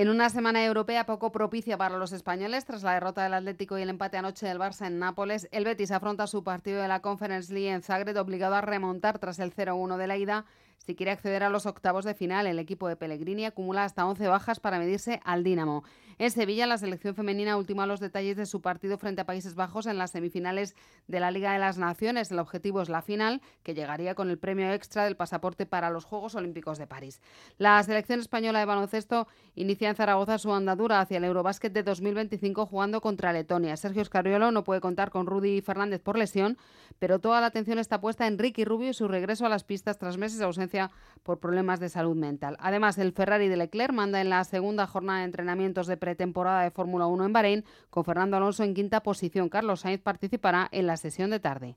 En una semana europea poco propicia para los españoles, tras la derrota del Atlético y el empate anoche del Barça en Nápoles, el Betis afronta su partido de la Conference League en Zagreb, obligado a remontar tras el 0-1 de la ida si quiere acceder a los octavos de final, el equipo de Pellegrini acumula hasta 11 bajas para medirse al Dinamo. En Sevilla, la selección femenina ultima los detalles de su partido frente a Países Bajos en las semifinales de la Liga de las Naciones. El objetivo es la final, que llegaría con el premio extra del pasaporte para los Juegos Olímpicos de París. La selección española de baloncesto inicia en Zaragoza su andadura hacia el Eurobásquet de 2025 jugando contra Letonia. Sergio Scariolo no puede contar con Rudy Fernández por lesión, pero toda la atención está puesta en Ricky Rubio y su regreso a las pistas tras meses de ausencia por problemas de salud mental. Además, el Ferrari de Leclerc manda en la segunda jornada de entrenamientos de pretemporada de Fórmula 1 en Bahrein, con Fernando Alonso en quinta posición. Carlos Sainz participará en la sesión de tarde.